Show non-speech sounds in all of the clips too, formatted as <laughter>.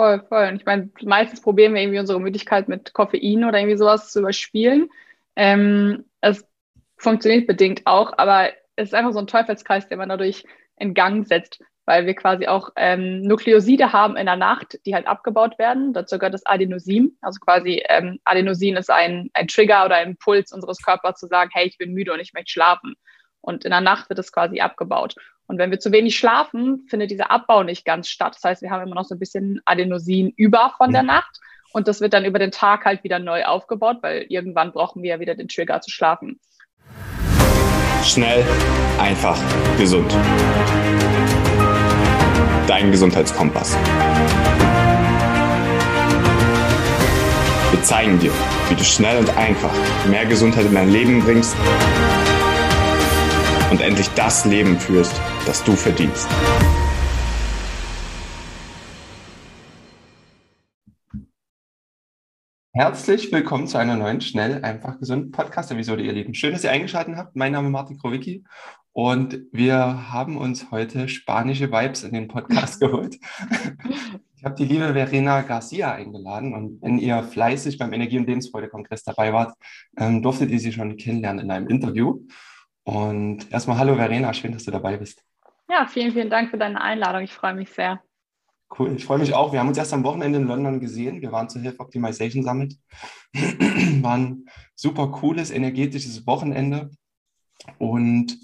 voll, voll. Und ich meine, meistens probieren wir irgendwie unsere Müdigkeit mit Koffein oder irgendwie sowas zu überspielen. Ähm, es funktioniert bedingt auch, aber es ist einfach so ein Teufelskreis, den man dadurch in Gang setzt, weil wir quasi auch ähm, Nukleoside haben in der Nacht, die halt abgebaut werden. Dazu gehört das Adenosin. Also quasi ähm, Adenosin ist ein, ein Trigger oder ein Impuls unseres Körpers zu sagen, hey, ich bin müde und ich möchte schlafen. Und in der Nacht wird es quasi abgebaut. Und wenn wir zu wenig schlafen, findet dieser Abbau nicht ganz statt. Das heißt, wir haben immer noch so ein bisschen Adenosin über von der. Nacht. Und das wird dann über den Tag halt wieder neu aufgebaut, weil irgendwann brauchen wir ja wieder den Trigger zu schlafen. Schnell, einfach, gesund. Dein Gesundheitskompass. Wir zeigen dir, wie du schnell und einfach mehr Gesundheit in dein Leben bringst und endlich das Leben führst, das du verdienst. Herzlich willkommen zu einer neuen Schnell, einfach gesund Podcast-Episode, ihr Lieben. Schön, dass ihr eingeschaltet habt. Mein Name ist Martin Krowicki und wir haben uns heute spanische Vibes in den Podcast <laughs> geholt. Ich habe die liebe Verena Garcia eingeladen und wenn ihr fleißig beim Energie- und Lebensfreude-Kongress dabei wart, ähm, durftet ihr sie schon kennenlernen in einem Interview. Und erstmal hallo Verena, schön, dass du dabei bist. Ja, vielen, vielen Dank für deine Einladung. Ich freue mich sehr. Cool, ich freue mich auch. Wir haben uns erst am Wochenende in London gesehen. Wir waren zur Health Optimization Summit. <clears throat> War ein super cooles, energetisches Wochenende. Und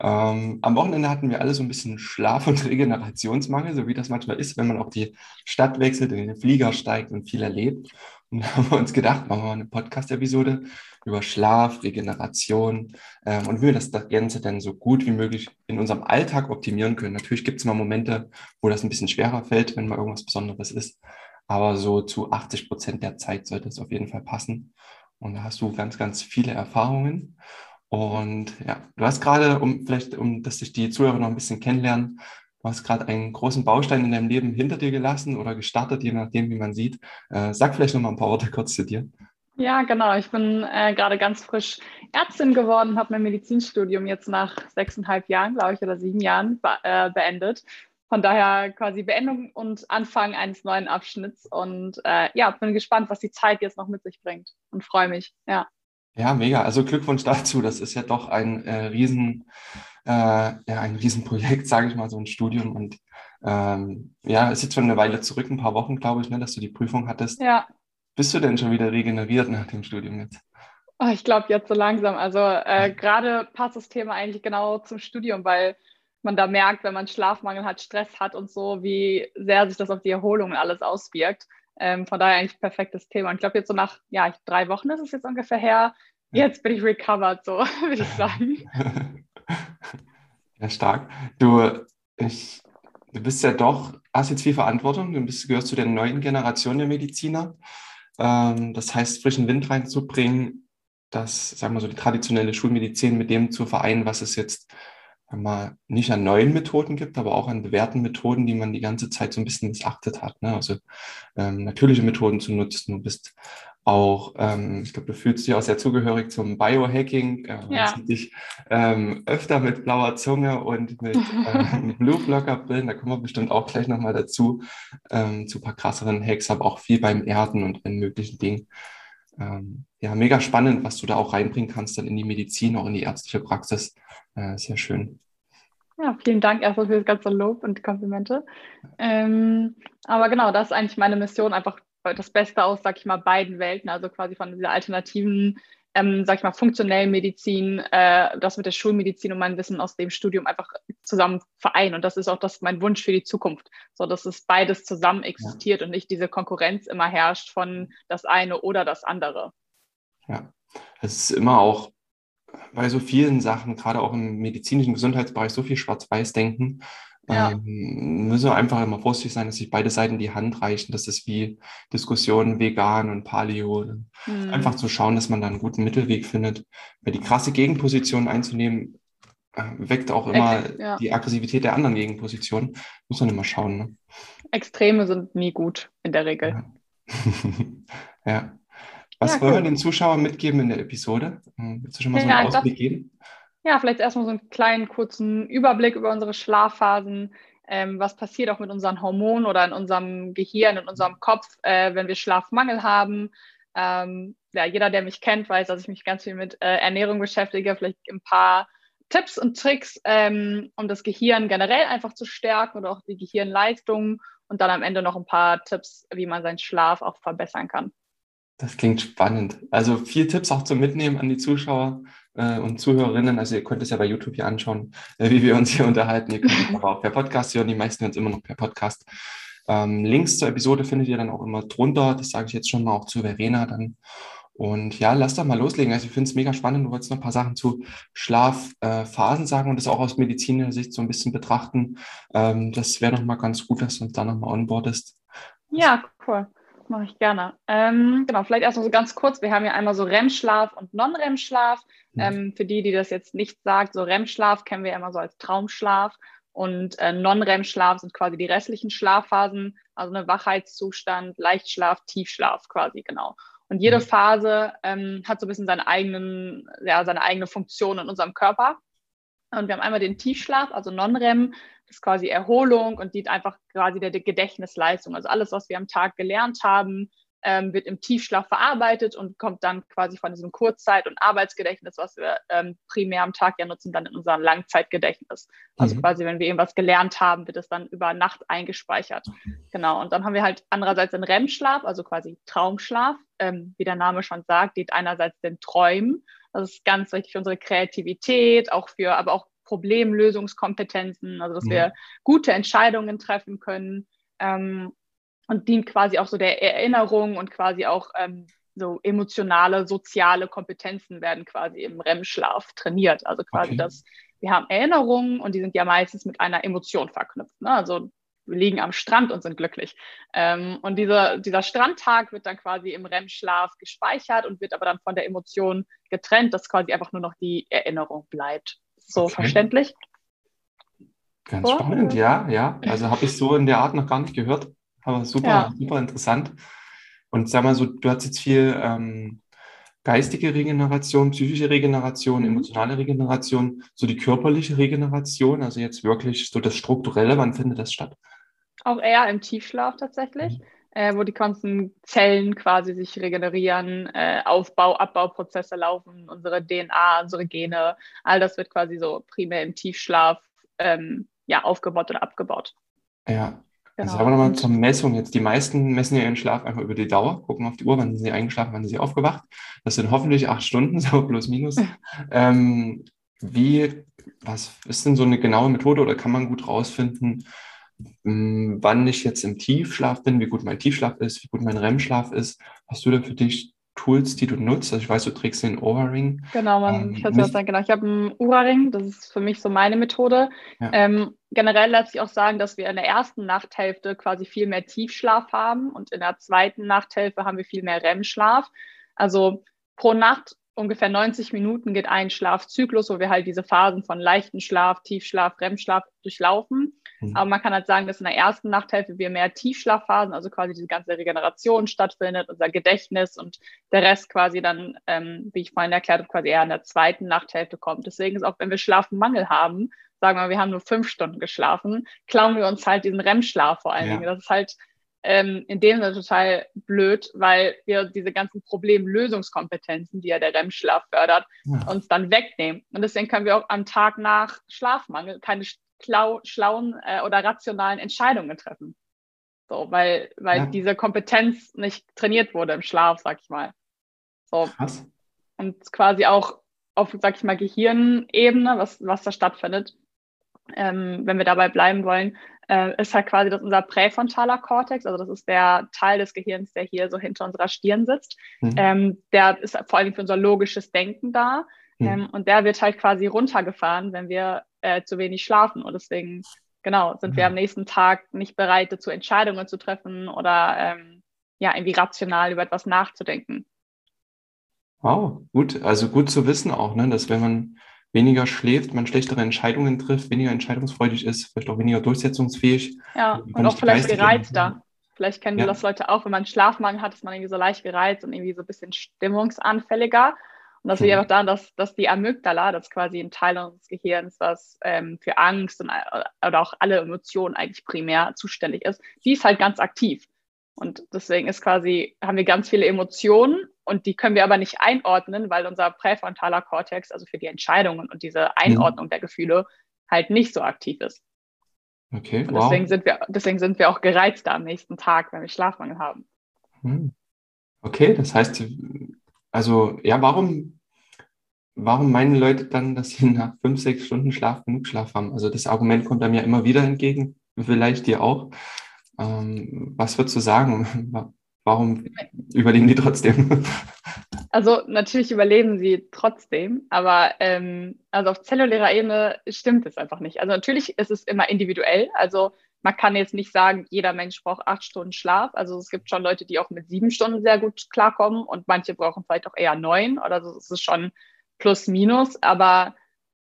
ähm, am Wochenende hatten wir alle so ein bisschen Schlaf- und Regenerationsmangel, so wie das manchmal ist, wenn man auf die Stadt wechselt, in den Flieger steigt und viel erlebt. <laughs> Und haben wir uns gedacht, machen wir eine Podcast-Episode über Schlaf, Regeneration ähm, und wie wir das, das Ganze dann so gut wie möglich in unserem Alltag optimieren können. Natürlich gibt es mal Momente, wo das ein bisschen schwerer fällt, wenn mal irgendwas Besonderes ist. Aber so zu 80 Prozent der Zeit sollte es auf jeden Fall passen. Und da hast du ganz, ganz viele Erfahrungen. Und ja, du hast gerade, um vielleicht, um dass sich die Zuhörer noch ein bisschen kennenlernen, du hast gerade einen großen Baustein in deinem Leben hinter dir gelassen oder gestartet, je nachdem, wie man sieht. Äh, sag vielleicht noch mal ein paar Worte kurz zu dir. Ja, genau. Ich bin äh, gerade ganz frisch Ärztin geworden, habe mein Medizinstudium jetzt nach sechseinhalb Jahren, glaube ich, oder sieben Jahren be äh, beendet. Von daher quasi Beendung und Anfang eines neuen Abschnitts. Und äh, ja, bin gespannt, was die Zeit jetzt noch mit sich bringt und freue mich. Ja. Ja, mega. Also Glückwunsch dazu. Das ist ja doch ein äh, riesen, ja, ein Riesenprojekt, <laughs> sage ich mal, so ein Studium. Und ähm, ja, ist jetzt schon eine Weile zurück, ein paar Wochen, glaube ich, ne, dass du die Prüfung hattest. Ja. Bist du denn schon wieder regeneriert nach dem Studium jetzt? Oh, ich glaube jetzt so langsam. Also äh, gerade passt das Thema eigentlich genau zum Studium, weil man da merkt, wenn man Schlafmangel hat, Stress hat und so, wie sehr sich das auf die Erholung und alles auswirkt. Ähm, von daher eigentlich perfektes Thema. Und ich glaube, jetzt so nach ja, drei Wochen ist es jetzt ungefähr her. Jetzt bin ich recovered, so <laughs> würde ich sagen. <laughs> <laughs> Ja, stark. Du, ich, du bist ja doch, hast jetzt viel Verantwortung. Du bist, gehörst zu der neuen Generation der Mediziner. Ähm, das heißt, frischen Wind reinzubringen, das, sagen wir so, die traditionelle Schulmedizin mit dem zu vereinen, was es jetzt mal nicht an neuen Methoden gibt, aber auch an bewährten Methoden, die man die ganze Zeit so ein bisschen missachtet hat. Ne? Also ähm, natürliche Methoden zu nutzen. Du bist auch, ähm, ich glaube, du fühlst dich auch sehr zugehörig zum Biohacking. Äh, ja. dich ähm, öfter mit blauer Zunge und mit <laughs> ähm, Blue Blocker Brillen, da kommen wir bestimmt auch gleich nochmal dazu, ähm, zu ein paar krasseren Hacks, aber auch viel beim Erden und allen möglichen Dingen. Ähm, ja, mega spannend, was du da auch reinbringen kannst dann in die Medizin, auch in die ärztliche Praxis. Äh, sehr schön. Ja, vielen Dank erstmal für das ganze Lob und Komplimente. Ähm, aber genau, das ist eigentlich meine Mission, einfach das Beste aus, sag ich mal, beiden Welten, also quasi von dieser alternativen, ähm, sag ich mal, funktionellen Medizin, äh, das mit der Schulmedizin und mein Wissen aus dem Studium einfach zusammen vereinen. Und das ist auch das mein Wunsch für die Zukunft, so dass es beides zusammen existiert ja. und nicht diese Konkurrenz immer herrscht von das eine oder das andere. Ja, es ist immer auch bei so vielen Sachen, gerade auch im medizinischen Gesundheitsbereich, so viel Schwarz-Weiß-Denken. Ja. Ähm, müssen wir einfach immer vorsichtig sein, dass sich beide Seiten die Hand reichen. Das ist wie Diskussionen vegan und Paleo. Mhm. Einfach zu schauen, dass man da einen guten Mittelweg findet. Weil die krasse Gegenposition einzunehmen, äh, weckt auch immer okay, ja. die Aggressivität der anderen Gegenposition. Muss man immer schauen. Ne? Extreme sind nie gut in der Regel. Ja. <laughs> ja. Was ja, wollen wir den Zuschauern mitgeben in der Episode? Hm, willst du schon mal so einen Ausblick geben? Ja, vielleicht erstmal so einen kleinen kurzen Überblick über unsere Schlafphasen. ähm, was passiert auch mit unseren Hormonen oder in unserem Gehirn, in unserem Kopf, äh, wenn wir Schlafmangel haben. Ähm, ja, jeder, der mich kennt, weiß, dass ich mich ganz viel mit äh, Ernährung beschäftige, vielleicht ein paar Tipps und Tricks, ähm, um das Gehirn generell einfach zu stärken oder auch die Gehirnleistung und dann am Ende noch ein paar Tipps, wie man seinen Schlaf auch verbessern kann. Das klingt spannend. Also vier Tipps auch zum Mitnehmen an die Zuschauer äh, und Zuhörerinnen. Also ihr könnt es ja bei YouTube hier anschauen, äh, wie wir uns hier unterhalten. Ihr könnt aber auch per Podcast hören. Die meisten hören es immer noch per Podcast. Ähm, Links zur Episode findet ihr dann auch immer drunter. Das sage ich jetzt schon mal auch zu Verena dann. Und ja, lass doch mal loslegen. Also ich finde es mega spannend. Du wolltest noch ein paar Sachen zu Schlafphasen äh, sagen und das auch aus medizinischer Sicht so ein bisschen betrachten. Ähm, das wäre noch mal ganz gut, dass du uns da noch mal onboardest. Ja, cool. Mache ich gerne. Ähm, genau, vielleicht erstmal so ganz kurz. Wir haben ja einmal so REM-Schlaf und Non-REM-Schlaf. Mhm. Ähm, für die, die das jetzt nicht sagt, so REM-Schlaf kennen wir ja immer so als Traumschlaf und äh, Non-REM-Schlaf sind quasi die restlichen Schlafphasen, also eine Wachheitszustand, Leichtschlaf, Tiefschlaf quasi, genau. Und jede mhm. Phase ähm, hat so ein bisschen seine, eigenen, ja, seine eigene Funktion in unserem Körper. Und wir haben einmal den Tiefschlaf, also Non-REM, das ist quasi Erholung und dient einfach quasi der Gedächtnisleistung. Also alles, was wir am Tag gelernt haben, ähm, wird im Tiefschlaf verarbeitet und kommt dann quasi von diesem Kurzzeit- und Arbeitsgedächtnis, was wir ähm, primär am Tag ja nutzen, dann in unser Langzeitgedächtnis. Also mhm. quasi, wenn wir irgendwas gelernt haben, wird es dann über Nacht eingespeichert. Genau. Und dann haben wir halt andererseits den REM-Schlaf, also quasi Traumschlaf, ähm, wie der Name schon sagt, dient einerseits den Träumen. Das ist ganz wichtig für unsere Kreativität, auch für, aber auch Problemlösungskompetenzen, also dass ja. wir gute Entscheidungen treffen können. Ähm, und dient quasi auch so der Erinnerung und quasi auch ähm, so emotionale, soziale Kompetenzen werden quasi im REM-Schlaf trainiert. Also quasi okay. das, wir haben Erinnerungen und die sind ja meistens mit einer Emotion verknüpft. Ne? Also liegen am Strand und sind glücklich. Ähm, und dieser, dieser Strandtag wird dann quasi im REM-Schlaf gespeichert und wird aber dann von der Emotion getrennt, dass quasi einfach nur noch die Erinnerung bleibt. So okay. verständlich? Ganz so? spannend, ja, ja. Also habe ich so in der Art noch gar nicht gehört. Aber super, ja. super interessant. Und sag mal so, du hast jetzt viel ähm, geistige Regeneration, psychische Regeneration, mhm. emotionale Regeneration, so die körperliche Regeneration, also jetzt wirklich so das Strukturelle, wann findet das statt? Auch eher im Tiefschlaf tatsächlich, mhm. äh, wo die ganzen Zellen quasi sich regenerieren, äh, Aufbau, Abbauprozesse laufen, unsere DNA, unsere Gene, all das wird quasi so primär im Tiefschlaf ähm, ja, aufgebaut oder abgebaut. Ja, Genau. Sagen wir nochmal zur Messung jetzt. Die meisten messen ja ihren Schlaf einfach über die Dauer, gucken auf die Uhr, wann sind sie eingeschlafen, wann sind sie aufgewacht. Das sind hoffentlich acht Stunden, <laughs> so plus minus. <laughs> ähm, wie, was ist denn so eine genaue Methode oder kann man gut rausfinden, hm, wann ich jetzt im Tiefschlaf bin, wie gut mein Tiefschlaf ist, wie gut mein REM-Schlaf ist? Hast du da für dich Tools, die du nutzt? Also ich weiß, du trägst den Oura-Ring. Genau, man, ähm, ich hatte sagen, genau. Ich habe einen Oura-Ring, das ist für mich so meine Methode. Ja. Ähm, generell lässt sich auch sagen, dass wir in der ersten Nachthälfte quasi viel mehr Tiefschlaf haben und in der zweiten Nachthälfte haben wir viel mehr REM-Schlaf. Also pro Nacht ungefähr 90 Minuten geht ein Schlafzyklus, wo wir halt diese Phasen von leichten Schlaf, Tiefschlaf, REM-Schlaf durchlaufen. Mhm. Aber man kann halt sagen, dass in der ersten Nachthälfte wir mehr Tiefschlafphasen, also quasi diese ganze Regeneration stattfindet, unser Gedächtnis und der Rest quasi dann, ähm, wie ich vorhin erklärt habe, quasi eher in der zweiten Nachthälfte kommt. Deswegen ist auch, wenn wir Schlafmangel haben, sagen wir, wir haben nur fünf Stunden geschlafen, klauen wir uns halt diesen REM-Schlaf vor allen ja. Dingen. Das ist halt ähm, in dem Sinne total blöd, weil wir diese ganzen Problemlösungskompetenzen, die ja der REM-Schlaf fördert, ja. uns dann wegnehmen. Und deswegen können wir auch am Tag nach Schlafmangel keine schlau, schlauen äh, oder rationalen Entscheidungen treffen. So, weil, weil ja. diese Kompetenz nicht trainiert wurde im Schlaf, sag ich mal. So. Krass. Und quasi auch auf, sag ich mal, Gehirnebene, was, was da stattfindet, ähm, wenn wir dabei bleiben wollen, äh, ist halt quasi das unser präfrontaler Kortex, also das ist der Teil des Gehirns, der hier so hinter unserer Stirn sitzt. Mhm. Ähm, der ist vor allem für unser logisches Denken da. Mhm. Ähm, und der wird halt quasi runtergefahren, wenn wir äh, zu wenig schlafen. Und deswegen, genau, sind mhm. wir am nächsten Tag nicht bereit dazu, Entscheidungen zu treffen oder ähm, ja, irgendwie rational über etwas nachzudenken. Wow, gut. Also gut zu wissen auch, ne, dass wenn man weniger schläft, man schlechtere Entscheidungen trifft, weniger entscheidungsfreudig ist, vielleicht auch weniger durchsetzungsfähig. Ja, und auch vielleicht gereizter. Vielleicht kennen ja. das Leute auch, wenn man Schlafmangel hat, ist man irgendwie so leicht gereizt und irgendwie so ein bisschen stimmungsanfälliger. Und das liegt einfach daran, dass, dass die Amygdala, das ist quasi ein Teil unseres Gehirns, was ähm, für Angst und, äh, oder auch alle Emotionen eigentlich primär zuständig ist, die ist halt ganz aktiv. Und deswegen ist quasi, haben wir ganz viele Emotionen und die können wir aber nicht einordnen, weil unser präfrontaler Kortex, also für die Entscheidungen und diese. Einordnung mhm. der Gefühle, halt nicht so aktiv ist. Okay, und deswegen wow. sind wir, deswegen sind wir auch gereizter am nächsten Tag, wenn wir Schlafmangel haben. Hm. Okay, das heißt, also ja, warum, warum meinen Leute dann, dass sie nach fünf, sechs Stunden Schlaf genug Schlaf haben? Also das Argument kommt einem ja immer wieder entgegen, vielleicht dir auch. Ähm, was würdest du sagen? Warum überleben die trotzdem? <laughs> Also natürlich überleben sie trotzdem, aber ähm, also auf zellulärer Ebene stimmt es einfach nicht. Also natürlich ist es immer individuell. Also man kann jetzt nicht sagen, jeder Mensch braucht acht Stunden Schlaf. Also es gibt schon Leute, die auch mit sieben Stunden sehr gut klarkommen und manche brauchen vielleicht auch eher neun oder so. Es ist schon plus minus, aber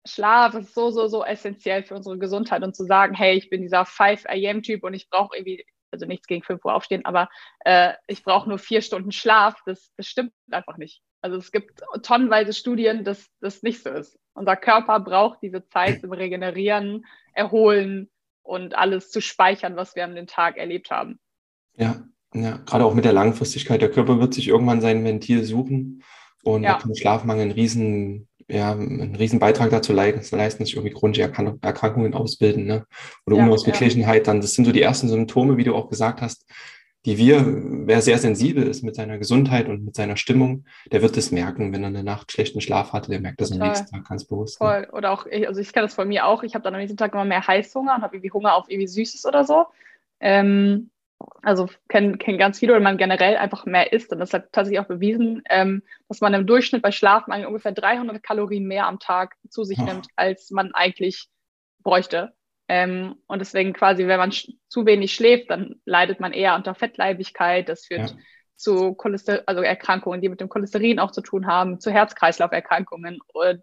Schlaf ist so, so, so essentiell für unsere Gesundheit und zu sagen, hey, ich bin dieser 5 AM-Typ und ich brauche irgendwie, also nichts gegen 5 Uhr aufstehen, aber äh, ich brauche nur vier Stunden Schlaf, das, das stimmt einfach nicht. Also es gibt tonnenweise Studien, dass das nicht so ist. Unser Körper braucht diese Zeit zum Regenerieren, Erholen, und alles zu speichern, was wir an den Tag erlebt haben. Ja, ja, gerade auch mit der Langfristigkeit. Der Körper wird sich irgendwann sein Ventil suchen und ja. kann Schlafmangel einen riesen, ja, einen riesen Beitrag dazu leisten, dass sich irgendwie chronische Erkrankungen ausbilden ne? oder ja, Unausgeglichenheit. Dann, das sind so die ersten Symptome, wie du auch gesagt hast, die wir, wer sehr sensibel ist mit seiner Gesundheit und mit seiner Stimmung, der wird es merken, wenn er eine Nacht schlechten Schlaf hatte, der merkt das Total. am nächsten Tag ganz bewusst. Ne? Voll. Oder auch, also ich kenne das von mir auch, ich habe dann am nächsten Tag immer mehr Heißhunger und habe irgendwie Hunger auf irgendwie Süßes oder so. Ähm, also kennen kenn ganz viele oder man generell einfach mehr isst. Und das hat tatsächlich auch bewiesen, ähm, dass man im Durchschnitt bei Schlafmangel ungefähr 300 Kalorien mehr am Tag zu sich oh. nimmt, als man eigentlich bräuchte. Ähm, und deswegen quasi, wenn man zu wenig schläft, dann leidet man eher unter Fettleibigkeit. Das führt ja. Zu Cholester also Erkrankungen, die mit dem Cholesterin auch zu tun haben, zu Herz-Kreislauf-Erkrankungen,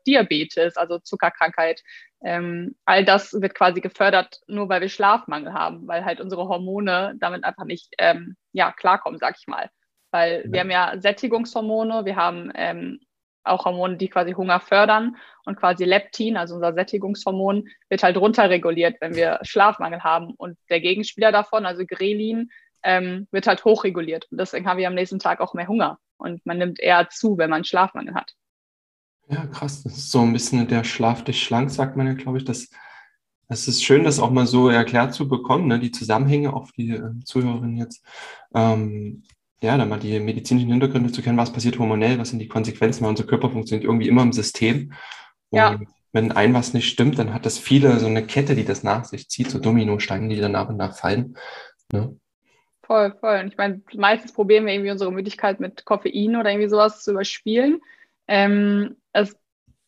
Diabetes, also Zuckerkrankheit. Ähm, all das wird quasi gefördert, nur weil wir Schlafmangel haben, weil halt unsere Hormone damit einfach nicht ähm, ja, klarkommen, sag ich mal. Weil ja. wir haben ja Sättigungshormone, wir haben ähm, auch Hormone, die quasi Hunger fördern und quasi Leptin, also unser Sättigungshormon, wird halt runterreguliert, wenn wir Schlafmangel haben und der Gegenspieler davon, also Grelin, ähm, wird halt hochreguliert und deswegen haben wir am nächsten Tag auch mehr Hunger und man nimmt eher zu, wenn man Schlafmangel hat. Ja, krass. Das ist so ein bisschen der Schlaf dich schlank, sagt man ja, glaube ich. Das, das ist schön, das auch mal so erklärt zu bekommen, ne? die Zusammenhänge, auch die äh, Zuhörerinnen jetzt. Ähm, ja, dann mal die medizinischen Hintergründe zu kennen, was passiert hormonell, was sind die Konsequenzen, weil unser Körper funktioniert irgendwie immer im System. Und ja. wenn ein was nicht stimmt, dann hat das viele so eine Kette, die das nach sich zieht, so Dominosteine, die dann nach und nach fallen. Ne? Voll, voll. Und ich meine, meistens probieren wir irgendwie unsere Müdigkeit mit Koffein oder irgendwie sowas zu überspielen. Ähm, es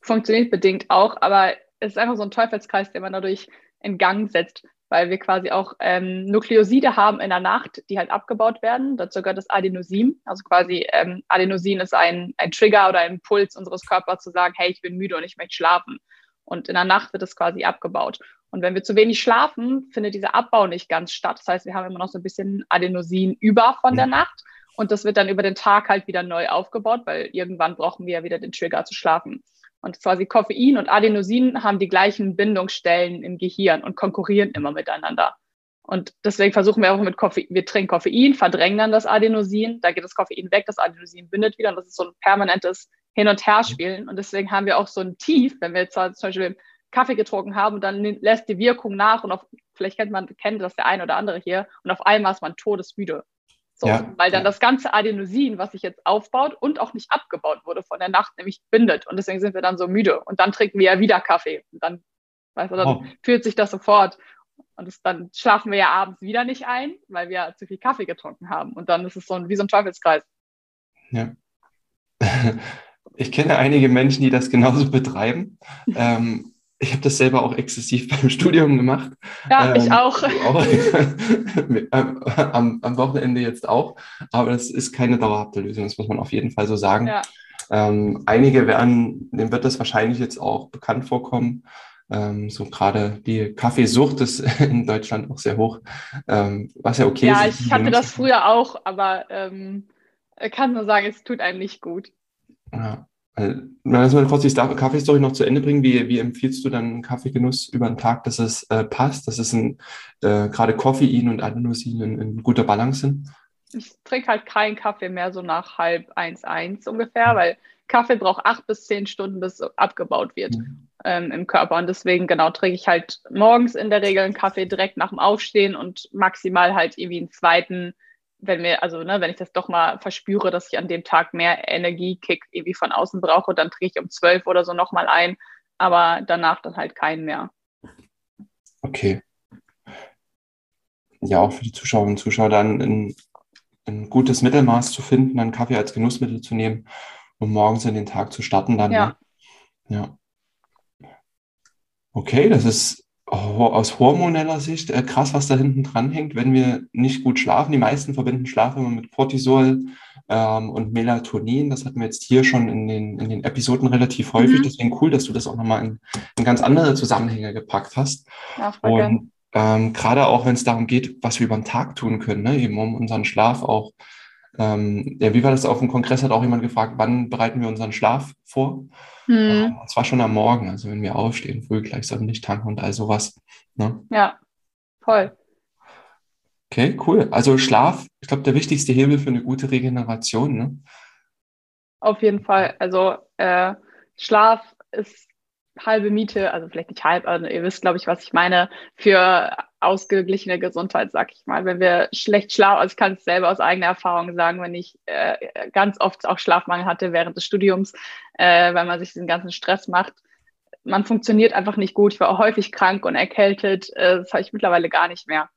funktioniert bedingt auch, aber es ist einfach so ein Teufelskreis, den man dadurch in Gang setzt weil wir quasi auch ähm, Nukleoside haben in der Nacht, die halt abgebaut werden. Dazu gehört das Adenosin. Also quasi ähm, Adenosin ist ein, ein Trigger oder ein Impuls unseres Körpers zu sagen, hey, ich bin müde und ich möchte schlafen. Und in der Nacht wird es quasi abgebaut. Und wenn wir zu wenig schlafen, findet dieser Abbau nicht ganz statt. Das heißt, wir haben immer noch so ein bisschen Adenosin über von der Nacht. Und das wird dann über den Tag halt wieder neu aufgebaut, weil irgendwann brauchen wir ja wieder den Trigger zu schlafen. Und quasi Koffein und Adenosin haben die gleichen Bindungsstellen im Gehirn und konkurrieren immer miteinander. Und deswegen versuchen wir auch mit Koffein, wir trinken Koffein, verdrängen dann das Adenosin, da geht das Koffein weg, das Adenosin bindet wieder und das ist so ein permanentes Hin- und Herspielen. Und deswegen haben wir auch so ein Tief, wenn wir jetzt zum Beispiel Kaffee getrunken haben und dann lässt die Wirkung nach und auf, vielleicht kennt man, kennt das der eine oder andere hier und auf einmal ist man todesmüde. So, ja, weil dann das ganze Adenosin, was sich jetzt aufbaut und auch nicht abgebaut wurde von der Nacht, nämlich bindet. Und deswegen sind wir dann so müde. Und dann trinken wir ja wieder Kaffee. Und dann, weißt du, dann oh. fühlt sich das sofort. Und das, dann schlafen wir ja abends wieder nicht ein, weil wir zu viel Kaffee getrunken haben. Und dann ist es so ein, wie so ein Teufelskreis. Ja. <laughs> Ich kenne einige Menschen, die das genauso betreiben. ähm, ich habe das selber auch exzessiv <laughs> beim Studium gemacht. Ja, ähm, ich auch. auch <laughs> <laughs> am, am, Wochenende jetzt auch. Aber das ist keine dauerhafte Lösung, das muss man auf jeden Fall so sagen. Ja. Ähm, einige werden, dem wird das wahrscheinlich jetzt auch bekannt vorkommen. Ähm, so gerade die Kaffeesucht ist in Deutschland auch sehr hoch, ähm, was ja okay ja, ist. Ja, ich hatte das früher auch, aber ähm, kann nur sagen, es tut einem nicht gut. Ja. Lass mal kurz die Kaffeestory noch zu Ende bringen. Wie, wie empfiehlst du dann Kaffeegenuss über den Tag, dass es äh, passt, dass es ein, äh, gerade Koffein und Adenosin in, in guter Balance sind? Ich trinke halt keinen Kaffee mehr so nach halb eins, eins ungefähr, weil Kaffee braucht acht bis zehn Stunden, bis abgebaut wird mhm. ähm, im Körper. Und deswegen, genau, trinke ich halt morgens in der Regel einen Kaffee direkt nach dem Aufstehen und maximal halt irgendwie einen zweiten wenn mir, also ne, wenn ich das doch mal verspüre, dass ich an dem Tag mehr Energiekick irgendwie von außen brauche, dann trinke ich um zwölf oder so nochmal ein, aber danach dann halt keinen mehr. Okay. Ja, auch für die Zuschauerinnen und Zuschauer dann ein, ein gutes Mittelmaß zu finden, einen Kaffee als Genussmittel zu nehmen, um morgens in den Tag zu starten dann. Ja. Ne? Ja. Okay, das ist aus hormoneller Sicht äh, krass, was da hinten dran hängt, wenn wir nicht gut schlafen. Die meisten verbinden Schlaf immer mit Cortisol ähm, und Melatonin. Das hatten wir jetzt hier schon in den, in den Episoden relativ häufig. Mhm. Deswegen cool, dass du das auch nochmal in, in ganz andere Zusammenhänge gepackt hast. Ja, und ähm, gerade auch, wenn es darum geht, was wir über den Tag tun können, ne? eben um unseren Schlaf auch ähm, ja, wie war das auf dem Kongress? Hat auch jemand gefragt, wann bereiten wir unseren Schlaf vor? Hm. Ähm, es war schon am Morgen, also wenn wir aufstehen, früh gleich Sonnenlicht tanken und all sowas. Ne? Ja, voll. Okay, cool. Also Schlaf, ich glaube, der wichtigste Hebel für eine gute Regeneration. Ne? Auf jeden Fall. Also äh, Schlaf ist halbe Miete, also vielleicht nicht halb, aber ihr wisst, glaube ich, was ich meine, für ausgeglichene Gesundheit, sag ich mal. Wenn wir schlecht schlafen, also ich kann es selber aus eigener Erfahrung sagen, wenn ich äh, ganz oft auch Schlafmangel hatte während des Studiums, äh, weil man sich diesen ganzen Stress macht, man funktioniert einfach nicht gut. Ich war auch häufig krank und erkältet. Äh, das habe ich mittlerweile gar nicht mehr.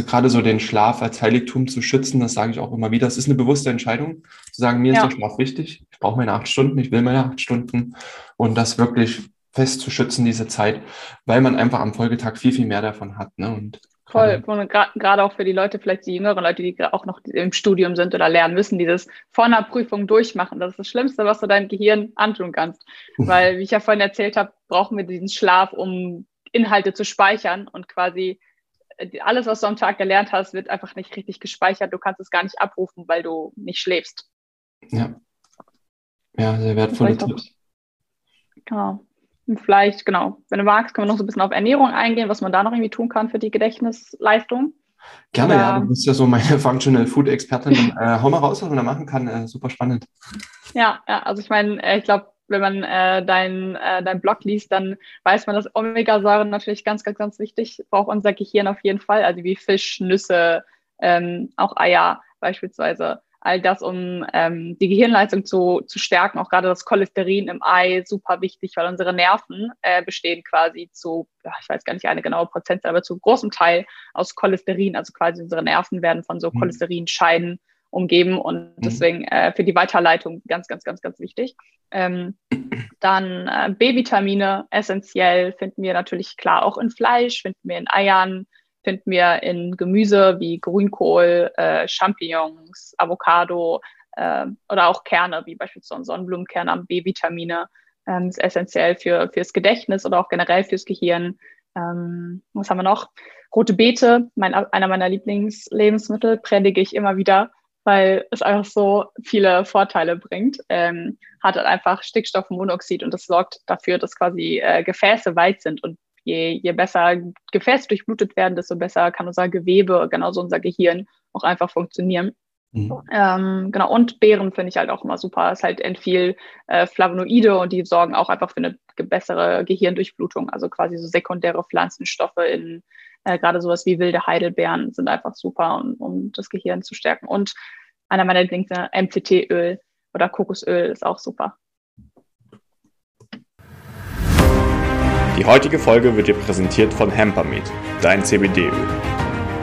Also gerade so den Schlaf als Heiligtum zu schützen, das sage ich auch immer wieder. Es ist eine bewusste Entscheidung, zu sagen, mir ja. ist der Schlaf wichtig, ich brauche meine acht Stunden, ich will meine acht Stunden und das wirklich fest zu schützen, diese Zeit, weil man einfach am Folgetag viel, viel mehr davon hat. Ne? Und Voll, gerade auch für die Leute, vielleicht die jüngeren Leute, die auch noch im Studium sind oder lernen müssen, dieses vor einer Prüfung durchmachen. Das ist das Schlimmste, was du deinem Gehirn antun kannst. Weil, wie ich ja vorhin erzählt habe, brauchen wir diesen Schlaf, um Inhalte zu speichern und quasi alles, was du am Tag gelernt hast, wird einfach nicht richtig gespeichert. Du kannst es gar nicht abrufen, weil du nicht schläfst. Ja. Ja, sehr wertvolle Tipps. Genau. Und vielleicht, genau, wenn du magst, können wir noch so ein bisschen auf Ernährung eingehen, was man da noch irgendwie tun kann für die Gedächtnisleistung. Gerne, Oder, ja. Du bist ja so meine <laughs> Functional Food Expertin. äh, hau mal raus, was man da machen kann. Äh, super spannend. Ja, ja, also ich meine, äh, ich glaube, wenn man äh, dein, äh, dein Blog liest, dann weiß man, dass Omega-Säuren natürlich ganz, ganz, ganz wichtig braucht unser Gehirn auf jeden Fall. Also wie Fisch, Nüsse, ähm, auch Eier beispielsweise all das, um ähm, die Gehirnleistung zu, zu stärken. Auch gerade das Cholesterin im Ei, super wichtig, weil unsere Nerven äh, bestehen quasi zu, ich weiß gar nicht eine genaue Prozentzahl, aber zu großem Teil aus Cholesterin. Also quasi unsere Nerven werden von so mhm. Cholesterinscheiden umgeben und mhm. deswegen äh, für die Weiterleitung ganz, ganz, ganz, ganz wichtig. Ähm, <clears throat> dann äh, B-Vitamine essentiell finden wir natürlich klar auch in Fleisch, finden wir in Eiern, finden wir in Gemüse wie Grünkohl, äh, Champignons, Avocado äh, oder auch Kerne, wie beispielsweise Sonnenblumenkerne haben B-Vitamine. Ähm, ist essentiell für, fürs Gedächtnis oder auch generell fürs Gehirn. Ähm, was haben wir noch? Rote Beete, mein, einer meiner Lieblingslebensmittel, predige ich immer wieder, weil es einfach so viele Vorteile bringt. Ähm, hat halt einfach Stickstoffmonoxid und das sorgt dafür, dass quasi äh, Gefäße weit sind und je, je besser Gefäße durchblutet werden, desto besser kann unser Gewebe, genauso unser Gehirn auch einfach funktionieren. Mhm. Ähm, genau, und Beeren finde ich halt auch immer super. Es halt viel äh, Flavonoide und die sorgen auch einfach für eine bessere Gehirndurchblutung. Also quasi so sekundäre Pflanzenstoffe in äh, gerade sowas wie wilde Heidelbeeren sind einfach super, um, um das Gehirn zu stärken. Und einer meiner Lieblings, MCT-Öl oder Kokosöl ist auch super. Die heutige Folge wird dir präsentiert von Hempermeat, dein CBD-Öl.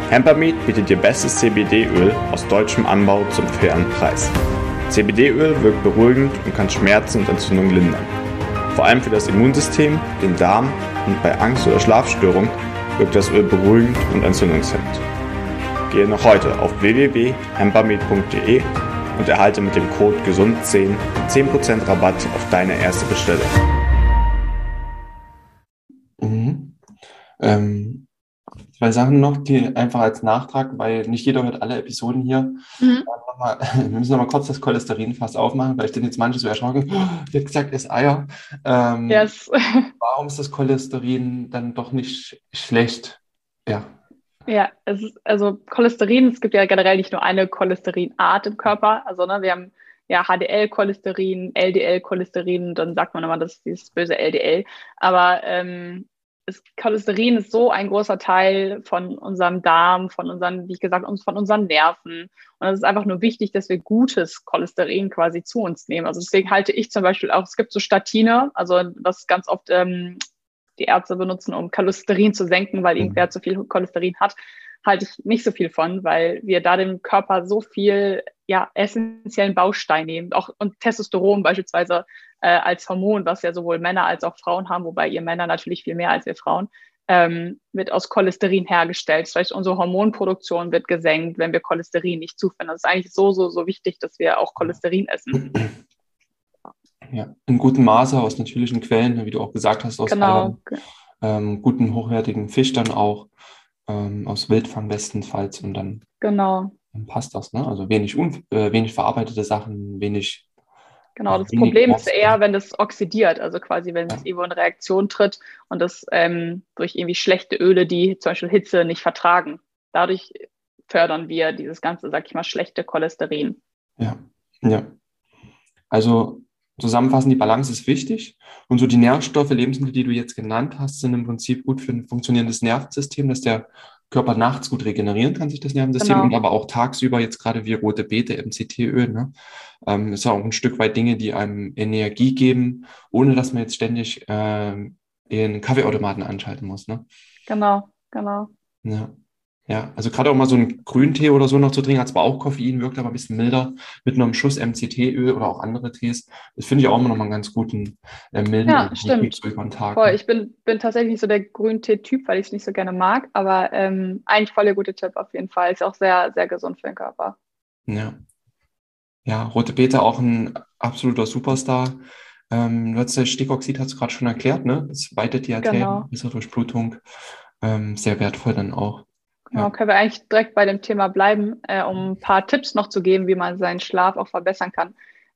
Hempermeat bietet dir bestes CBD-Öl aus deutschem Anbau zum fairen Preis. CBD-Öl wirkt beruhigend und kann Schmerzen und Entzündungen lindern. Vor allem für das Immunsystem, den Darm und bei Angst oder Schlafstörungen wirkt das Öl beruhigend und entzündungshemmend. Gehe noch heute auf www.hempermeat.de und erhalte mit dem Code GESUND10 10% Rabatt auf deine erste Bestellung. Ähm, zwei Sachen noch, die einfach als Nachtrag, weil nicht jeder hört alle Episoden hier. Mhm. Mal, <laughs> wir müssen noch mal kurz das Cholesterin fast aufmachen, weil ich den jetzt manche so erschrocken. <gasps> Die hat gesagt, es Eier. Ähm, yes. <laughs> warum ist das Cholesterin dann doch nicht schlecht? Ja. Ja, es ist, also Cholesterin, es gibt ja generell nicht nur eine Cholesterinart im Körper. Also ne, wir haben ja HDL-Cholesterin, LDL-Cholesterin, dann sagt man immer, das ist dieses böse LDL. Aber ähm, das Cholesterin ist so ein großer Teil von unserem Darm, von unseren, wie gesagt, von unseren Nerven. Und es ist einfach nur wichtig, dass wir gutes Cholesterin quasi zu uns nehmen. Also deswegen halte ich zum Beispiel auch, es gibt so Statine, also was ganz oft ähm, die Ärzte benutzen, um Cholesterin zu senken, weil irgendwer mhm. zu viel Cholesterin hat, halte ich nicht so viel von, weil wir da dem Körper so viel ja, essentiellen Baustein nehmen. Auch und Testosteron beispielsweise äh, als Hormon, was ja sowohl Männer als auch Frauen haben, wobei ihr Männer natürlich viel mehr als wir Frauen, ähm, wird aus Cholesterin hergestellt. Das heißt, unsere Hormonproduktion wird gesenkt, wenn wir Cholesterin nicht zuführen. Das ist eigentlich so, so, so wichtig, dass wir auch Cholesterin essen. <clears throat> Ja, in gutem Maße aus natürlichen Quellen, wie du auch gesagt hast, aus genau. ähm, guten, hochwertigen Fisch dann auch, ähm, aus Wildfang bestenfalls und dann, genau. dann passt das. Ne? Also wenig, äh, wenig verarbeitete Sachen, wenig Genau, das Problem ist eher, wenn das oxidiert, also quasi, wenn es irgendwo in Reaktion tritt und das ähm, durch irgendwie schlechte Öle, die zum Beispiel Hitze nicht vertragen. Dadurch fördern wir dieses ganze, sag ich mal, schlechte Cholesterin. Ja, ja. Also zusammenfassend, die Balance ist wichtig. Und so die Nährstoffe, Lebensmittel, die du jetzt genannt hast, sind im Prinzip gut für ein funktionierendes Nervensystem, dass der Körper nachts gut regenerieren kann, sich das Nervensystem, genau. und aber auch tagsüber jetzt gerade wie rote Beete, MCT-Öl. Ne? Ähm, ist ja auch ein Stück weit Dinge, die einem Energie geben, ohne dass man jetzt ständig ähm, den Kaffeeautomaten anschalten muss. Ne? Genau, genau. Ja. Ja, also gerade auch mal so einen Grüntee oder so noch zu trinken, hat zwar auch Koffein, wirkt aber ein bisschen milder, mit einem Schuss MCT-Öl oder auch andere Tees. Das finde ich auch immer noch mal einen ganz guten äh, milden ja, stimmt. über den Tag. Voll. Ich bin, bin tatsächlich nicht so der Grüntee-Typ, weil ich es nicht so gerne mag, aber ähm, eigentlich voll der gute Tipp auf jeden Fall. Ist auch sehr, sehr gesund für den Körper. Ja. Ja, Rote Beete auch ein absoluter Superstar. Ähm, du hast das Stickoxid hast du gerade schon erklärt, ne? Das weitet die Arterien, genau. bessere Durchblutung. Ähm, sehr wertvoll dann auch. Genau, können wir eigentlich direkt bei dem Thema bleiben, äh, um ein paar Tipps noch zu geben, wie man seinen Schlaf auch verbessern kann.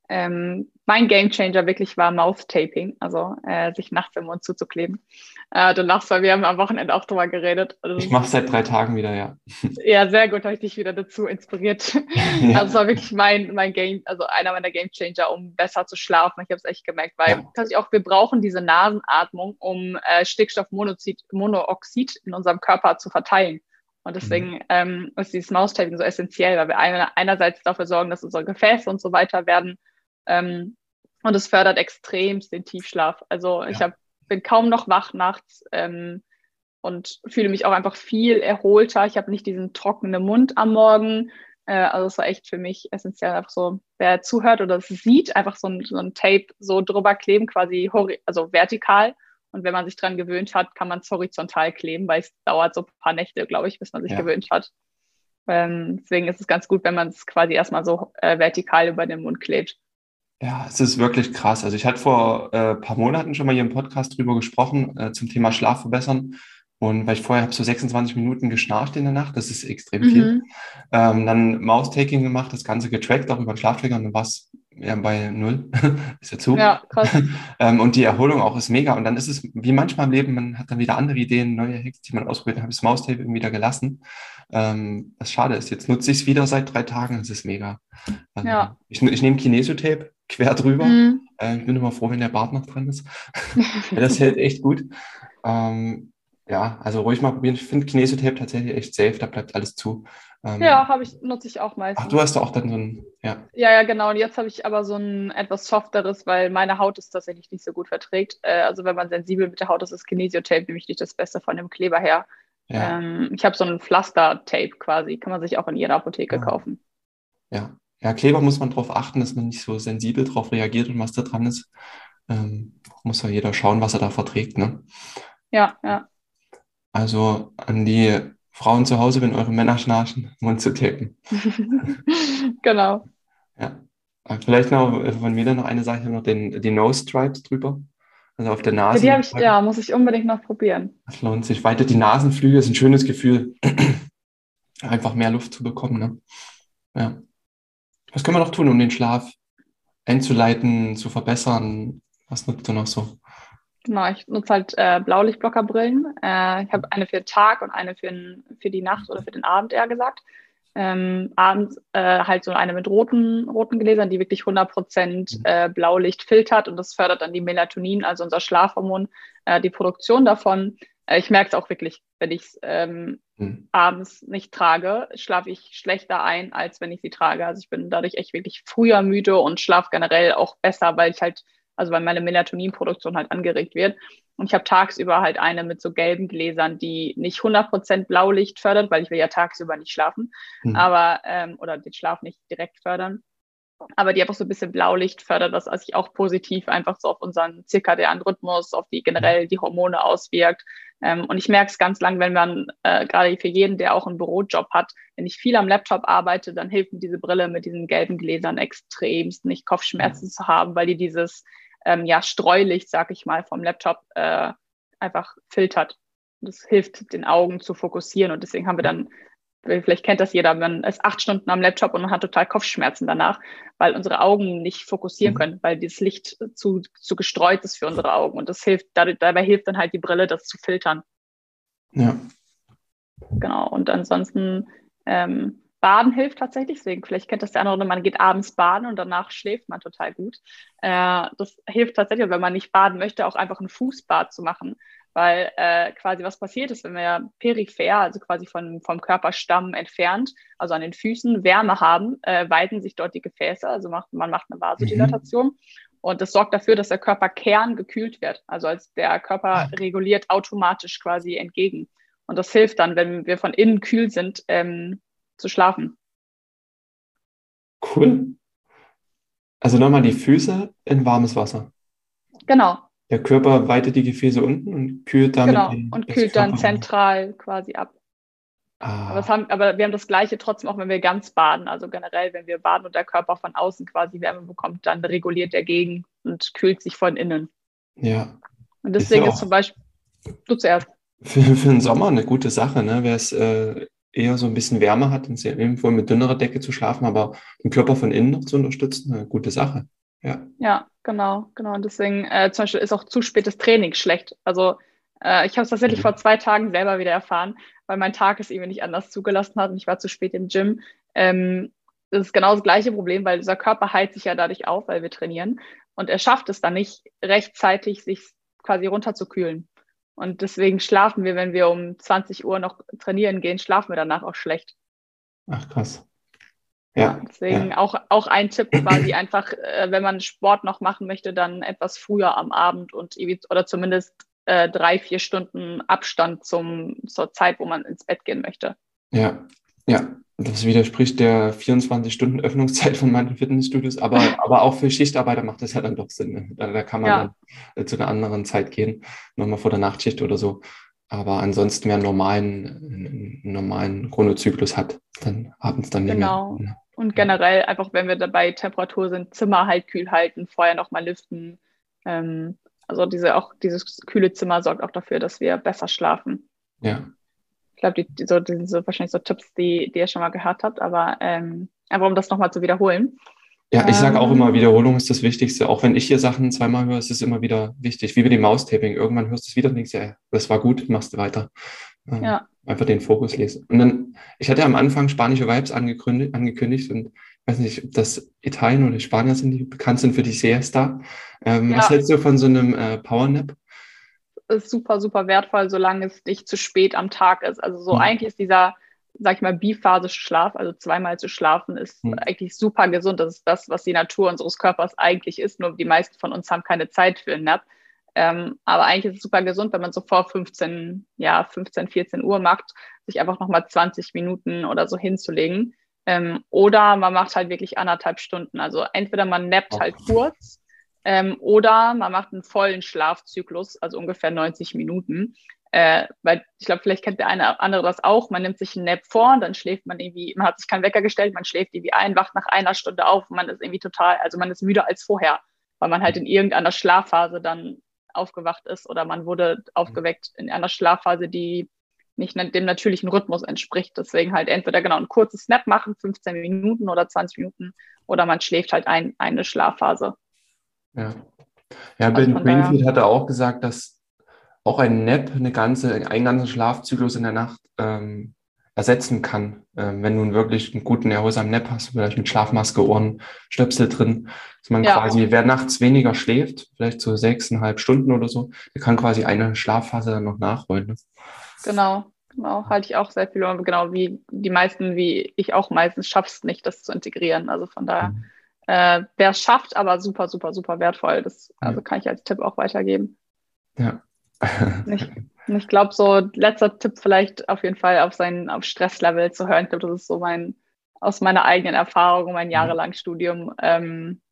Ähm, mein Gamechanger wirklich war Mouth-Taping, also äh, sich nachts im Mund zuzukleben. Äh, du lachst, weil wir haben am Wochenende auch drüber geredet. Also, ich mache seit drei Tagen wieder, ja. <laughs> Ja, sehr gut, habe ich dich wieder dazu inspiriert. <laughs> Ja. Also es war wirklich mein, mein Game, also einer meiner Gamechanger, um besser zu schlafen. Ich habe es echt gemerkt, weil ja. tatsächlich auch wir brauchen diese Nasenatmung, um äh, Stickstoffmonoxid Monoxid in unserem Körper zu verteilen. Und deswegen mhm. ähm, ist dieses Mouse-Taping so essentiell, weil wir eine, einerseits dafür sorgen, dass unsere Gefäße und so weiter werden. Ähm, und es fördert extremst den Tiefschlaf. Also ich hab, bin kaum noch wach nachts ähm, und fühle mich auch einfach viel erholter. Ich habe nicht diesen trockenen Mund am Morgen. Äh, also es war echt für mich essentiell, einfach so, wer zuhört oder es sieht, einfach so ein, so ein Tape so drüber kleben, quasi also vertikal und wenn man sich dran gewöhnt hat, kann man es horizontal kleben, weil es dauert so ein paar Nächte, glaube ich, bis man sich ja. gewöhnt hat. Ähm, deswegen ist es ganz gut, wenn man es quasi erstmal so äh, vertikal über den Mund klebt. Ja, es ist wirklich krass. Also ich hatte vor ein äh, paar Monaten schon mal hier im Podcast drüber gesprochen, äh, zum Thema Schlaf verbessern. Und weil ich vorher habe so 26 Minuten geschnarcht in der Nacht, das ist extrem viel. Mhm. Ähm, dann Mouse-Taking gemacht, das Ganze getrackt, auch über den Schlafträger und dann war es ja, bei null, <laughs> ist ja zu. Ja, krass. <laughs> ähm, und die Erholung auch ist mega. Und dann ist es wie manchmal im Leben, man hat dann wieder andere Ideen, neue Hacks, die man ausprobiert. Dann habe ich das Maustape irgendwie wieder gelassen. Ähm, was schade ist. Jetzt nutze ich es wieder seit drei Tagen. Es ist mega. Also, ja. Ich, ich nehme Kinesiotape quer drüber. Mhm. Äh, ich bin immer froh, wenn der Bart noch dran ist. <laughs> das hält echt gut. Ähm, ja, also ruhig mal probieren. Ich finde Kinesiotape tatsächlich echt safe. Da bleibt alles zu. Ähm, ja, habe ich, nutze ich auch meistens. Ach, du hast auch dann so ein, ja. Ja, ja, genau. Und jetzt habe ich aber so ein etwas softeres, weil meine Haut es tatsächlich nicht so gut verträgt. Äh, also wenn man sensibel mit der Haut ist, ist Kinesiotape nämlich nicht das Beste von dem Kleber her. Ja. Ähm, ich habe so ein Pflaster-Tape quasi, kann man sich auch in jeder Apotheke ja. kaufen. Ja. Ja, Kleber muss man darauf achten, dass man nicht so sensibel darauf reagiert und was da dran ist. Ähm, muss ja jeder schauen, was er da verträgt, ne? Ja, ja. Also an die Frauen zu Hause, wenn eure Männer schnarchen, Mund zu tapen. <laughs> genau. Ja. Vielleicht noch von mir dann noch eine Sache, noch den, die Nose Stripes drüber. Also auf der Nase. Die habe ich, ja, muss ich unbedingt noch probieren. Das lohnt sich. Weiter die Nasenflügel ist ein schönes Gefühl, <clears throat> einfach mehr Luft zu bekommen. Ne? Ja. Was können wir noch tun, um den Schlaf einzuleiten, zu verbessern? Was nutzt du noch so? Genau, ich nutze halt äh, Blaulichtblockerbrillen. Äh, ich habe eine für den Tag und eine für, für die Nacht oder für den Abend eher gesagt. Ähm, abends äh, halt so eine mit roten, roten Gläsern, die wirklich 100% mhm. äh, Blaulicht filtert und das fördert dann die Melatonin, also unser Schlafhormon, äh, die Produktion davon. Äh, ich merke es auch wirklich, wenn ich es ähm, mhm. abends nicht trage, schlafe ich schlechter ein, als wenn ich sie trage. Also ich bin dadurch echt wirklich früher müde und schlafe generell auch besser, weil ich halt also weil meine Melatoninproduktion halt angeregt wird. Und ich habe tagsüber halt eine mit so gelben Gläsern, die nicht 100% Blaulicht fördert, weil ich will ja tagsüber nicht schlafen, mhm. aber ähm, oder den Schlaf nicht direkt fördern. Aber die einfach so ein bisschen Blaulicht fördert, was sich auch positiv einfach so auf unseren zirkadianen Rhythmus, auf die generell die Hormone auswirkt. Ähm, und ich merke es ganz lang, wenn man äh, gerade für jeden, der auch einen Bürojob hat, wenn ich viel am Laptop arbeite, dann hilft mir diese Brille mit diesen gelben Gläsern extremst, nicht Kopfschmerzen mhm. zu haben, weil die dieses ähm, ja, Streulicht, sag ich mal, vom Laptop äh, einfach filtert. Das hilft den Augen zu fokussieren und deswegen haben wir dann, vielleicht kennt das jeder, man ist acht Stunden am Laptop und man hat total Kopfschmerzen danach, weil unsere Augen nicht fokussieren mhm. können, weil dieses Licht zu, zu gestreut ist für unsere Augen und das hilft, dadurch, dabei hilft dann halt die Brille, das zu filtern. Ja. Genau, und ansonsten ähm, Baden hilft tatsächlich, deswegen vielleicht kennt das der andere, man geht abends baden und danach schläft man total gut. Äh, das hilft tatsächlich, wenn man nicht baden möchte, auch einfach ein Fußbad zu machen, weil äh, quasi was passiert ist, wenn wir peripher, also quasi von, vom Körperstamm entfernt, also an den Füßen Wärme haben, äh, weiten sich dort die Gefäße, also macht, man macht eine Vasodilatation. Mhm. Und das sorgt dafür, dass der Körperkern gekühlt wird. Also als der Körper ah. reguliert automatisch quasi entgegen. Und das hilft dann, wenn wir von innen kühl sind, ähm, zu schlafen. Cool. Also nochmal die Füße in warmes Wasser. Genau. Der Körper weitet die Gefäße unten und kühlt damit. Genau, den, und kühlt dann zentral quasi ab. Ah. Aber, haben, aber, wir haben das Gleiche trotzdem auch, wenn wir ganz baden. Also generell, wenn wir baden und der Körper von außen quasi Wärme bekommt, dann reguliert er gegen und kühlt sich von innen. Ja. Und deswegen ist, ist zum Beispiel, du zuerst. Für, für den Sommer eine gute Sache, ne? Wer es äh, eher so ein bisschen Wärme hat und sehr irgendwo mit dünnerer Decke zu schlafen, aber den Körper von innen noch zu unterstützen, eine gute Sache. Ja, ja genau, genau. Und deswegen äh, zum Beispiel ist auch zu spätes Training schlecht. Also äh, ich habe es tatsächlich mhm. vor zwei Tagen selber wieder erfahren, weil mein Tag es irgendwie nicht anders zugelassen hat und ich war zu spät im Gym. Ähm, das ist genau das gleiche Problem, weil dieser Körper heilt sich ja dadurch auf, weil wir trainieren. Und er schafft es dann nicht rechtzeitig, sich quasi runterzukühlen. Und deswegen schlafen wir, wenn wir um 20 Uhr noch trainieren gehen, schlafen wir danach auch schlecht. Ach, krass. Ja, deswegen ja. Auch, auch ein Tipp quasi einfach, äh, wenn man Sport noch machen möchte, dann etwas früher am Abend und oder zumindest äh, drei, vier Stunden Abstand zum, zur Zeit, wo man ins Bett gehen möchte. Ja, ja, das widerspricht der 24-Stunden-Öffnungszeit von manchen Fitnessstudios, aber, <laughs> aber auch für Schichtarbeiter macht das ja dann doch Sinn. Ne? Da, da, kann man ja. dann zu einer anderen Zeit gehen, nochmal vor der Nachtschicht oder so. Aber ansonsten, wer einen normalen, einen normalen Chronozyklus hat, dann abends dann nicht genau. mehr. Genau. Und generell einfach, wenn wir dabei Temperatur sind, Zimmer halt kühl halten, vorher nochmal lüften. Ähm, also diese, auch dieses kühle Zimmer sorgt auch dafür, dass wir besser schlafen. Ja, glaube, die, die, so, die sind so wahrscheinlich so Tipps, die, die ihr schon mal gehört habt, aber ähm, einfach um das nochmal zu wiederholen. Ja, ich sage auch ähm, immer, Wiederholung ist das Wichtigste. Auch wenn ich hier Sachen zweimal höre, ist es immer wieder wichtig. Wie bei dem Maustaping. Irgendwann hörst du es wieder und denkst, ja, das war gut, machst du weiter. Ähm, ja. Einfach den Fokus lesen. Und dann, ich hatte am Anfang spanische Vibes angekündigt, angekündigt und ich weiß nicht, ob das Italien oder Spanier sind, die bekannt sind für die Siesta. Ähm, ja. Was hältst du von so einem äh, Powernap? Ist super, super wertvoll, solange es nicht zu spät am Tag ist. Also so mhm. eigentlich ist dieser, sag ich mal, biphasische Schlaf, also zweimal zu schlafen, ist mhm. eigentlich super gesund. Das ist das, was die Natur unseres Körpers eigentlich ist. Nur die meisten von uns haben keine Zeit für einen Nap. Ähm, aber eigentlich ist es super gesund, wenn man so vor 15, ja, 15, 14 Uhr macht, sich einfach nochmal 20 Minuten oder so hinzulegen. Ähm, oder man macht halt wirklich anderthalb Stunden. Also entweder man nappt halt kurz ähm, oder man macht einen vollen Schlafzyklus, also ungefähr 90 Minuten. Äh, weil ich glaube, vielleicht kennt der eine oder andere das auch. Man nimmt sich einen Nap vor und dann schläft man irgendwie, man hat sich keinen Wecker gestellt, man schläft irgendwie ein, wacht nach einer Stunde auf und man ist irgendwie total, also man ist müder als vorher, weil man halt in irgendeiner Schlafphase dann aufgewacht ist oder man wurde aufgeweckt in einer Schlafphase, die nicht dem natürlichen Rhythmus entspricht. Deswegen halt entweder genau ein kurzes Snap machen, 15 Minuten oder 20 Minuten, oder man schläft halt ein, eine Schlafphase. Ja, ja also Ben Greenfield hatte auch gesagt, dass auch ein Nap eine ganze, einen ganzen Schlafzyklus in der Nacht ähm, ersetzen kann. Ähm, wenn du wirklich einen guten, erholsamen Nap hast, vielleicht mit Schlafmaske, Ohren, Stöpsel drin, dass man ja. quasi, wer nachts weniger schläft, vielleicht so sechseinhalb Stunden oder so, der kann quasi eine Schlafphase dann noch nachholen. Ne? Genau, genau, halte ich auch sehr viel, genau wie die meisten, wie ich auch meistens schaffst nicht, das zu integrieren. Also von daher, mhm. Äh, wer es schafft, aber super, super, super wertvoll. Das also kann ich als Tipp auch weitergeben. Ja. ich, ich glaube, so letzter Tipp vielleicht auf jeden Fall auf sein auf Stresslevel zu hören. Ich glaube, das ist so mein aus meiner eigenen Erfahrung, mein mhm. jahrelanges Studium. Ähm,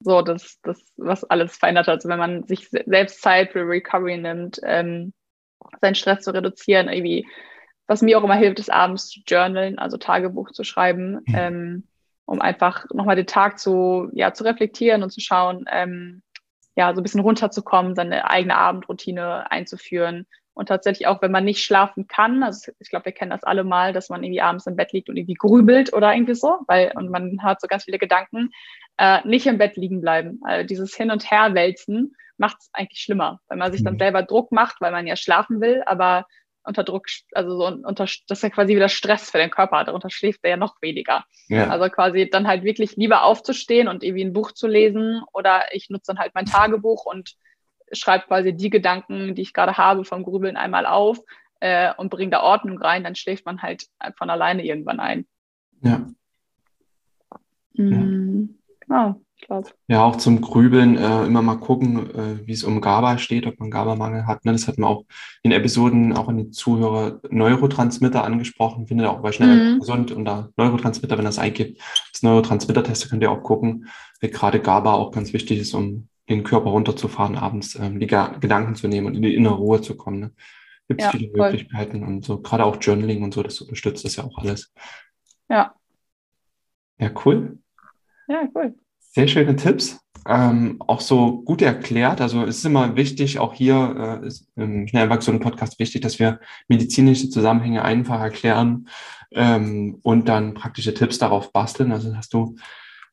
so, das, das, was alles verändert hat. Also wenn man sich selbst Zeit für Recovery nimmt, ähm, seinen Stress zu reduzieren. Irgendwie, was mir auch immer hilft, ist abends zu journalen, also Tagebuch zu schreiben, mhm. ähm, um einfach nochmal den Tag zu, ja, zu reflektieren und zu schauen, ähm, ja, so ein bisschen runterzukommen, seine eigene Abendroutine einzuführen. Und tatsächlich auch, wenn man nicht schlafen kann, also ich glaube, wir kennen das alle mal, dass man irgendwie abends im Bett liegt und irgendwie grübelt oder irgendwie so, weil, und man hat so ganz viele Gedanken, äh, nicht im Bett liegen bleiben. Also dieses Hin- und Herwälzen macht es eigentlich schlimmer, weil man sich dann mhm. selber Druck macht, weil man ja schlafen will, aber unter Druck, also so unter, das ist ja quasi wieder Stress für den Körper, darunter schläft er ja noch weniger. Ja. Also quasi dann halt wirklich lieber aufzustehen und irgendwie ein Buch zu lesen oder ich nutze dann halt mein Tagebuch und schreibe quasi die Gedanken, die ich gerade habe vom Grübeln einmal auf äh, und bringe da Ordnung rein, dann schläft man halt von alleine irgendwann ein. Ja. Mhm. ja. Genau glaube. Ja, auch zum Grübeln äh, immer mal gucken, äh, wie es um GABA steht, ob man GABA-Mangel hat. Ne? Das hat man auch in Episoden auch an die Zuhörer Neurotransmitter angesprochen. Findet ihr auch bei Schnell mhm. gesund unter Neurotransmitter, wenn das eingibt. Das Neurotransmitter-Teste könnt ihr auch gucken, weil gerade GABA auch ganz wichtig ist, um den Körper runterzufahren, abends ähm, die Gedanken zu nehmen und in die innere Ruhe zu kommen. Ne? Gibt es ja, viele voll. Möglichkeiten und so, gerade auch Journaling und so, das unterstützt das ja auch alles. Ja. Ja, cool. Ja, cool. Sehr schöne Tipps. Ähm, auch so gut erklärt. Also es ist immer wichtig, auch hier äh, ist im Schnellerwachsenen-Podcast wichtig, dass wir medizinische Zusammenhänge einfach erklären ähm, und dann praktische Tipps darauf basteln. Also hast du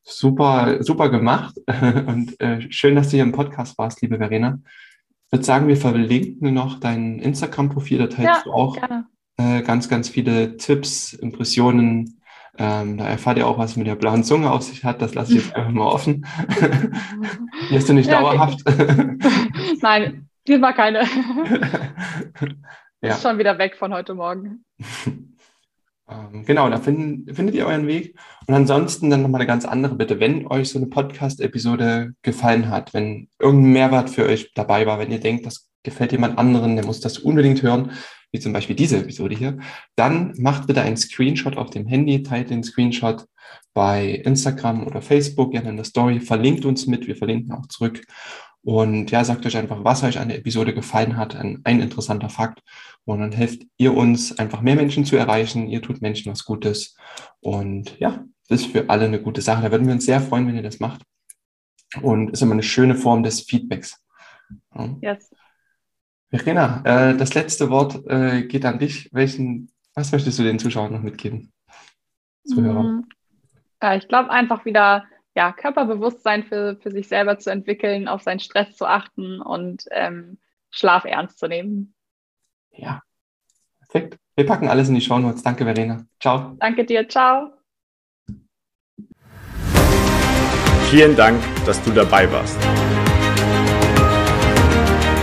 super, super gemacht <laughs> und äh, schön, dass du hier im Podcast warst, liebe Verena. Ich würde sagen, wir verlinken noch dein Instagram-Profil, da teilst ja, du auch äh, ganz, ganz viele Tipps, Impressionen, ähm, da erfahrt ihr auch, was mit der blauen Zunge auf sich hat. Das lasse ich jetzt <laughs> einfach mal offen. <laughs> Lässt du nicht ja, dauerhaft? <laughs> Nein, diesmal keine. ja. Ist schon wieder weg von heute Morgen. Ähm, genau, da finden, findet ihr euren Weg. Und ansonsten dann nochmal eine ganz andere Bitte. Wenn euch so eine Podcast-Episode gefallen hat, wenn irgendein Mehrwert für euch dabei war, wenn ihr denkt, das gefällt jemand anderen, der muss das unbedingt hören, wie zum Beispiel diese Episode hier, dann macht bitte einen Screenshot auf dem Handy, teilt den Screenshot bei Instagram oder Facebook gerne in der Story, verlinkt uns mit, wir verlinken auch zurück. Und ja, sagt euch einfach, was euch an der Episode gefallen hat, ein, ein interessanter Fakt. Und dann helft ihr uns, einfach mehr Menschen zu erreichen. Ihr tut Menschen was Gutes. Und ja, das ist für alle eine gute Sache. Da würden wir uns sehr freuen, wenn ihr das macht. Und ist immer eine schöne Form des Feedbacks. Ja. Yes. Verena, äh, das letzte Wort äh, geht an dich. Welchen, was möchtest du den Zuschauern noch mitgeben? Zuhörern? Ja, ich glaube einfach wieder ja, Körperbewusstsein für, für sich selber zu entwickeln, auf seinen Stress zu achten und ähm, Schlaf ernst zu nehmen. Ja, perfekt. Wir packen alles in die Show Notes. Danke, Verena. Ciao. Danke dir. Ciao. Vielen Dank, dass du dabei warst.